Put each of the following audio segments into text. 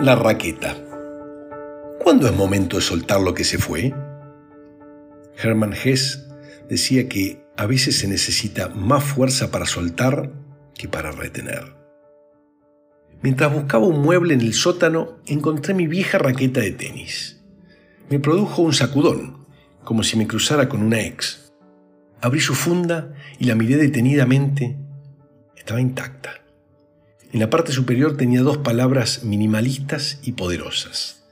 La raqueta. ¿Cuándo es momento de soltar lo que se fue? Hermann Hesse decía que a veces se necesita más fuerza para soltar que para retener. Mientras buscaba un mueble en el sótano, encontré mi vieja raqueta de tenis. Me produjo un sacudón, como si me cruzara con una ex. Abrí su funda y la miré detenidamente. Estaba intacta. En la parte superior tenía dos palabras minimalistas y poderosas.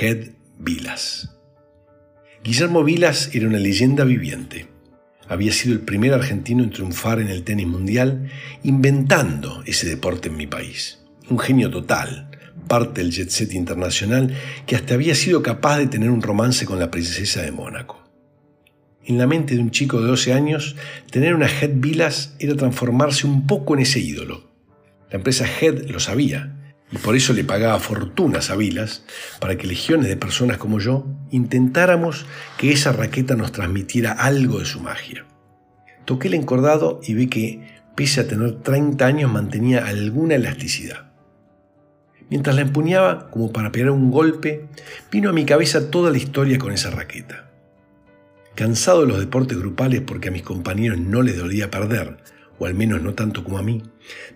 Head Vilas. Guillermo Vilas era una leyenda viviente. Había sido el primer argentino en triunfar en el tenis mundial, inventando ese deporte en mi país. Un genio total, parte del jet set internacional, que hasta había sido capaz de tener un romance con la princesa de Mónaco. En la mente de un chico de 12 años, tener una Head Vilas era transformarse un poco en ese ídolo. La empresa Head lo sabía y por eso le pagaba fortunas a Vilas para que legiones de personas como yo intentáramos que esa raqueta nos transmitiera algo de su magia. Toqué el encordado y vi que, pese a tener 30 años, mantenía alguna elasticidad. Mientras la empuñaba como para pegar un golpe, vino a mi cabeza toda la historia con esa raqueta. Cansado de los deportes grupales porque a mis compañeros no les dolía perder, o al menos no tanto como a mí,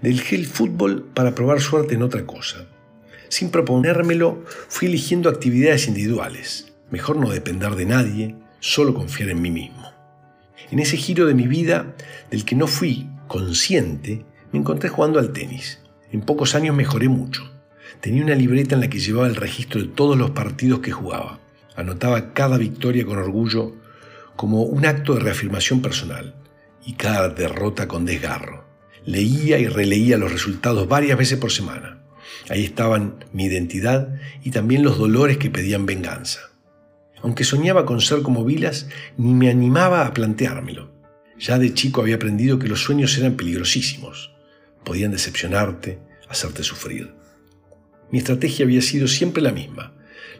del gel fútbol para probar suerte en otra cosa. Sin proponérmelo, fui eligiendo actividades individuales. Mejor no depender de nadie, solo confiar en mí mismo. En ese giro de mi vida, del que no fui consciente, me encontré jugando al tenis. En pocos años mejoré mucho. Tenía una libreta en la que llevaba el registro de todos los partidos que jugaba. Anotaba cada victoria con orgullo como un acto de reafirmación personal y cada derrota con desgarro. Leía y releía los resultados varias veces por semana. Ahí estaban mi identidad y también los dolores que pedían venganza. Aunque soñaba con ser como Vilas, ni me animaba a planteármelo. Ya de chico había aprendido que los sueños eran peligrosísimos. Podían decepcionarte, hacerte sufrir. Mi estrategia había sido siempre la misma,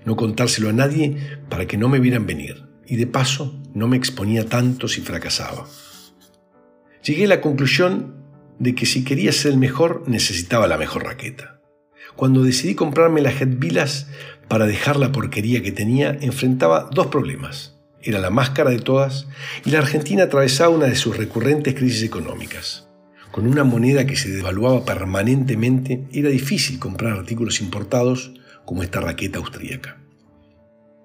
no contárselo a nadie para que no me vieran venir, y de paso no me exponía tanto si fracasaba. Llegué a la conclusión de que si quería ser el mejor necesitaba la mejor raqueta. Cuando decidí comprarme la Head Vilas para dejar la porquería que tenía, enfrentaba dos problemas. Era la más cara de todas y la Argentina atravesaba una de sus recurrentes crisis económicas. Con una moneda que se devaluaba permanentemente, era difícil comprar artículos importados como esta raqueta austríaca.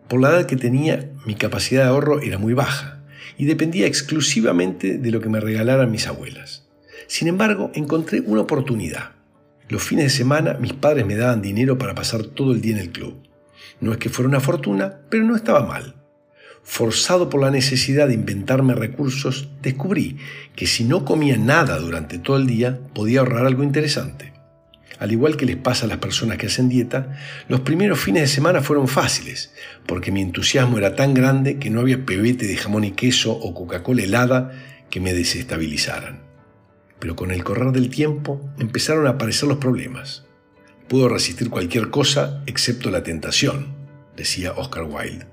Por la edad que tenía, mi capacidad de ahorro era muy baja y dependía exclusivamente de lo que me regalaran mis abuelas. Sin embargo, encontré una oportunidad. Los fines de semana mis padres me daban dinero para pasar todo el día en el club. No es que fuera una fortuna, pero no estaba mal. Forzado por la necesidad de inventarme recursos, descubrí que si no comía nada durante todo el día, podía ahorrar algo interesante. Al igual que les pasa a las personas que hacen dieta, los primeros fines de semana fueron fáciles, porque mi entusiasmo era tan grande que no había pebete de jamón y queso o Coca-Cola helada que me desestabilizaran. Pero con el correr del tiempo empezaron a aparecer los problemas. Puedo resistir cualquier cosa excepto la tentación, decía Oscar Wilde.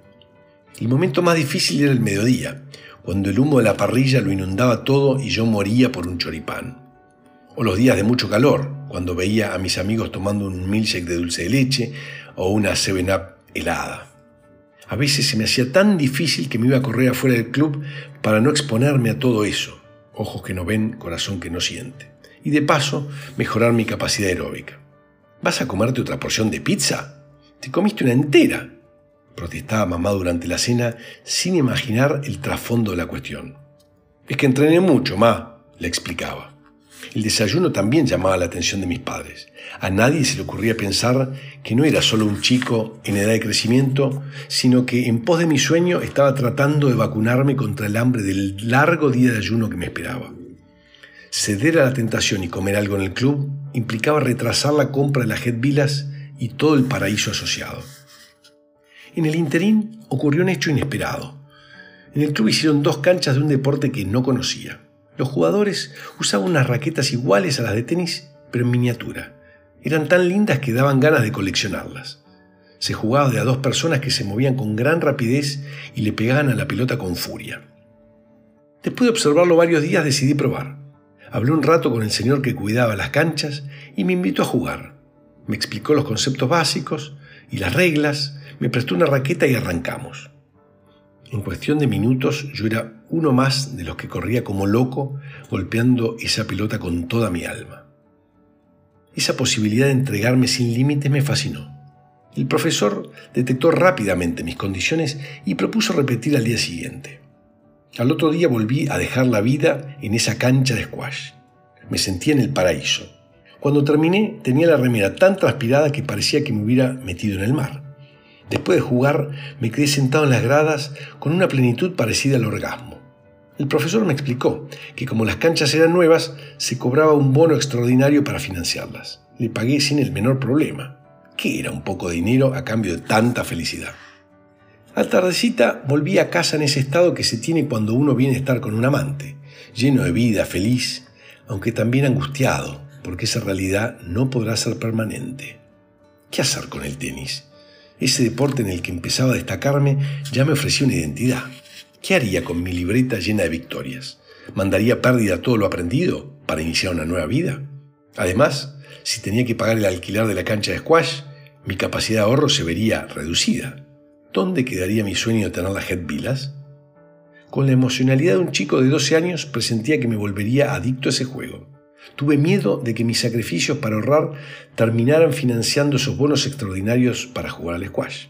El momento más difícil era el mediodía, cuando el humo de la parrilla lo inundaba todo y yo moría por un choripán o los días de mucho calor, cuando veía a mis amigos tomando un milkshake de dulce de leche o una 7-Up helada. A veces se me hacía tan difícil que me iba a correr afuera del club para no exponerme a todo eso. Ojos que no ven, corazón que no siente. Y de paso, mejorar mi capacidad aeróbica. ¿Vas a comerte otra porción de pizza? Te comiste una entera. Protestaba mamá durante la cena sin imaginar el trasfondo de la cuestión. Es que entrené mucho, ma, le explicaba. El desayuno también llamaba la atención de mis padres. A nadie se le ocurría pensar que no era solo un chico en edad de crecimiento, sino que en pos de mi sueño estaba tratando de vacunarme contra el hambre del largo día de ayuno que me esperaba. Ceder a la tentación y comer algo en el club implicaba retrasar la compra de las Head Villas y todo el paraíso asociado. En el interín ocurrió un hecho inesperado. En el club hicieron dos canchas de un deporte que no conocía. Los jugadores usaban unas raquetas iguales a las de tenis, pero en miniatura. Eran tan lindas que daban ganas de coleccionarlas. Se jugaba de a dos personas que se movían con gran rapidez y le pegaban a la pelota con furia. Después de observarlo varios días decidí probar. Hablé un rato con el señor que cuidaba las canchas y me invitó a jugar. Me explicó los conceptos básicos y las reglas, me prestó una raqueta y arrancamos. En cuestión de minutos yo era uno más de los que corría como loco golpeando esa pelota con toda mi alma. Esa posibilidad de entregarme sin límites me fascinó. El profesor detectó rápidamente mis condiciones y propuso repetir al día siguiente. Al otro día volví a dejar la vida en esa cancha de squash. Me sentía en el paraíso. Cuando terminé tenía la remera tan transpirada que parecía que me hubiera metido en el mar. Después de jugar me quedé sentado en las gradas con una plenitud parecida al orgasmo. El profesor me explicó que como las canchas eran nuevas, se cobraba un bono extraordinario para financiarlas. Le pagué sin el menor problema. ¿Qué era un poco de dinero a cambio de tanta felicidad? Al tardecita volví a casa en ese estado que se tiene cuando uno viene a estar con un amante, lleno de vida, feliz, aunque también angustiado, porque esa realidad no podrá ser permanente. ¿Qué hacer con el tenis? Ese deporte en el que empezaba a destacarme ya me ofrecía una identidad. ¿Qué haría con mi libreta llena de victorias? ¿Mandaría pérdida todo lo aprendido para iniciar una nueva vida? Además, si tenía que pagar el alquiler de la cancha de squash, mi capacidad de ahorro se vería reducida. ¿dónde quedaría mi sueño de tener la Head Villas? Con la emocionalidad de un chico de 12 años presentía que me volvería adicto a ese juego. Tuve miedo de que mis sacrificios para ahorrar terminaran financiando esos bonos extraordinarios para jugar al squash.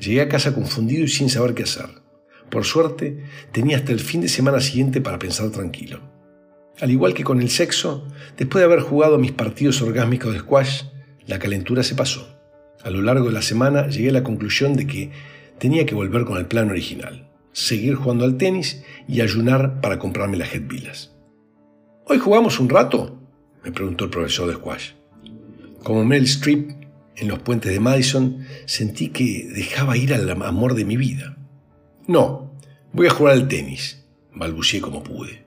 Llegué a casa confundido y sin saber qué hacer. Por suerte, tenía hasta el fin de semana siguiente para pensar tranquilo. Al igual que con el sexo, después de haber jugado mis partidos orgásmicos de squash, la calentura se pasó. A lo largo de la semana llegué a la conclusión de que tenía que volver con el plan original, seguir jugando al tenis y ayunar para comprarme las headvillas. ¿Hoy jugamos un rato? me preguntó el profesor de squash. Como Mel Streep en los puentes de Madison, sentí que dejaba ir al amor de mi vida. No, voy a jugar al tenis, balbucié como pude.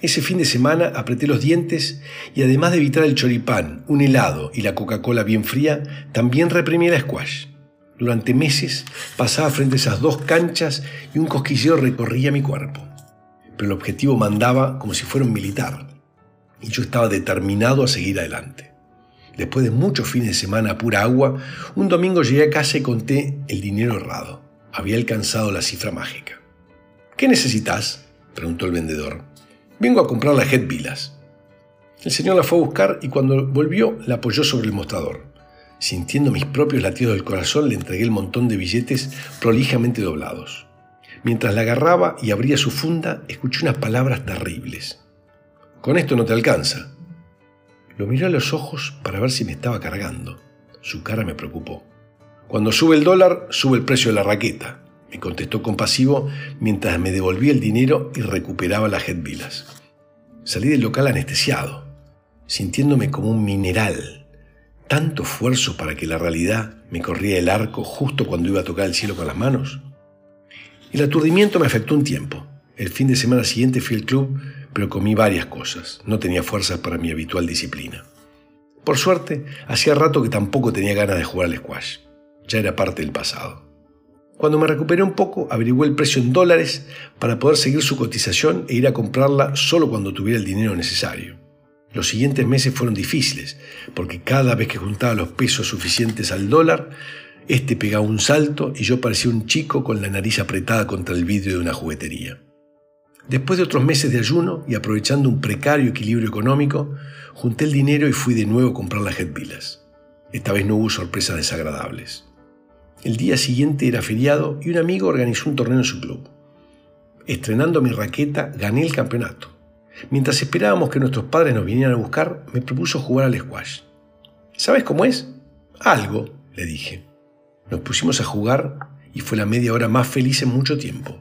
Ese fin de semana apreté los dientes y además de evitar el choripán, un helado y la Coca-Cola bien fría, también reprimí la squash. Durante meses pasaba frente a esas dos canchas y un cosquilleo recorría mi cuerpo. Pero el objetivo mandaba como si fuera un militar. Y yo estaba determinado a seguir adelante. Después de muchos fines de semana a pura agua, un domingo llegué a casa y conté el dinero errado. Había alcanzado la cifra mágica. ¿Qué necesitas? preguntó el vendedor. Vengo a comprar la Head Villas. El señor la fue a buscar y cuando volvió la apoyó sobre el mostrador. Sintiendo mis propios latidos del corazón, le entregué el montón de billetes prolijamente doblados. Mientras la agarraba y abría su funda, escuché unas palabras terribles. Con esto no te alcanza. Lo miré a los ojos para ver si me estaba cargando. Su cara me preocupó. Cuando sube el dólar, sube el precio de la raqueta me contestó compasivo mientras me devolvía el dinero y recuperaba las headvillas. Salí del local anestesiado, sintiéndome como un mineral. Tanto esfuerzo para que la realidad me corría el arco justo cuando iba a tocar el cielo con las manos. El aturdimiento me afectó un tiempo. El fin de semana siguiente fui al club, pero comí varias cosas. No tenía fuerzas para mi habitual disciplina. Por suerte, hacía rato que tampoco tenía ganas de jugar al squash. Ya era parte del pasado. Cuando me recuperé un poco, averigué el precio en dólares para poder seguir su cotización e ir a comprarla solo cuando tuviera el dinero necesario. Los siguientes meses fueron difíciles, porque cada vez que juntaba los pesos suficientes al dólar, este pegaba un salto y yo parecía un chico con la nariz apretada contra el vidrio de una juguetería. Después de otros meses de ayuno y aprovechando un precario equilibrio económico, junté el dinero y fui de nuevo a comprar las headvillas. Esta vez no hubo sorpresas desagradables. El día siguiente era feriado y un amigo organizó un torneo en su club. Estrenando mi raqueta, gané el campeonato. Mientras esperábamos que nuestros padres nos vinieran a buscar, me propuso jugar al squash. ¿Sabes cómo es? Algo, le dije. Nos pusimos a jugar y fue la media hora más feliz en mucho tiempo.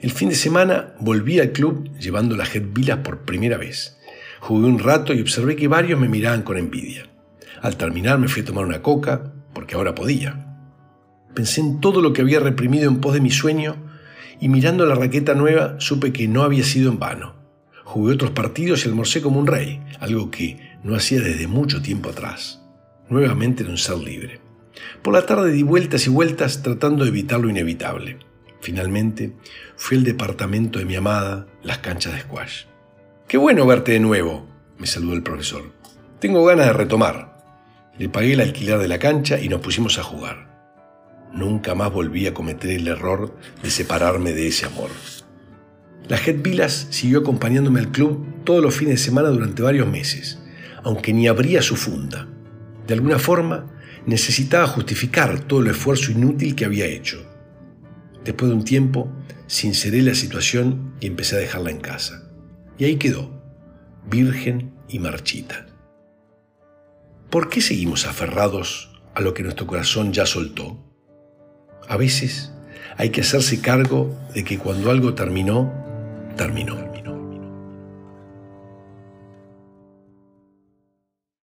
El fin de semana volví al club llevando las headvillas por primera vez. Jugué un rato y observé que varios me miraban con envidia. Al terminar me fui a tomar una coca, porque ahora podía. Pensé en todo lo que había reprimido en pos de mi sueño y mirando la raqueta nueva supe que no había sido en vano. Jugué otros partidos y almorcé como un rey, algo que no hacía desde mucho tiempo atrás. Nuevamente era un ser libre. Por la tarde di vueltas y vueltas tratando de evitar lo inevitable. Finalmente fui al departamento de mi amada, las canchas de squash. Qué bueno verte de nuevo, me saludó el profesor. Tengo ganas de retomar. Le pagué el alquiler de la cancha y nos pusimos a jugar. Nunca más volví a cometer el error de separarme de ese amor. La Head Villas siguió acompañándome al club todos los fines de semana durante varios meses, aunque ni abría su funda. De alguna forma, necesitaba justificar todo el esfuerzo inútil que había hecho. Después de un tiempo, sinceré la situación y empecé a dejarla en casa. Y ahí quedó, virgen y marchita. ¿Por qué seguimos aferrados a lo que nuestro corazón ya soltó? A veces hay que hacerse cargo de que cuando algo terminó, terminó.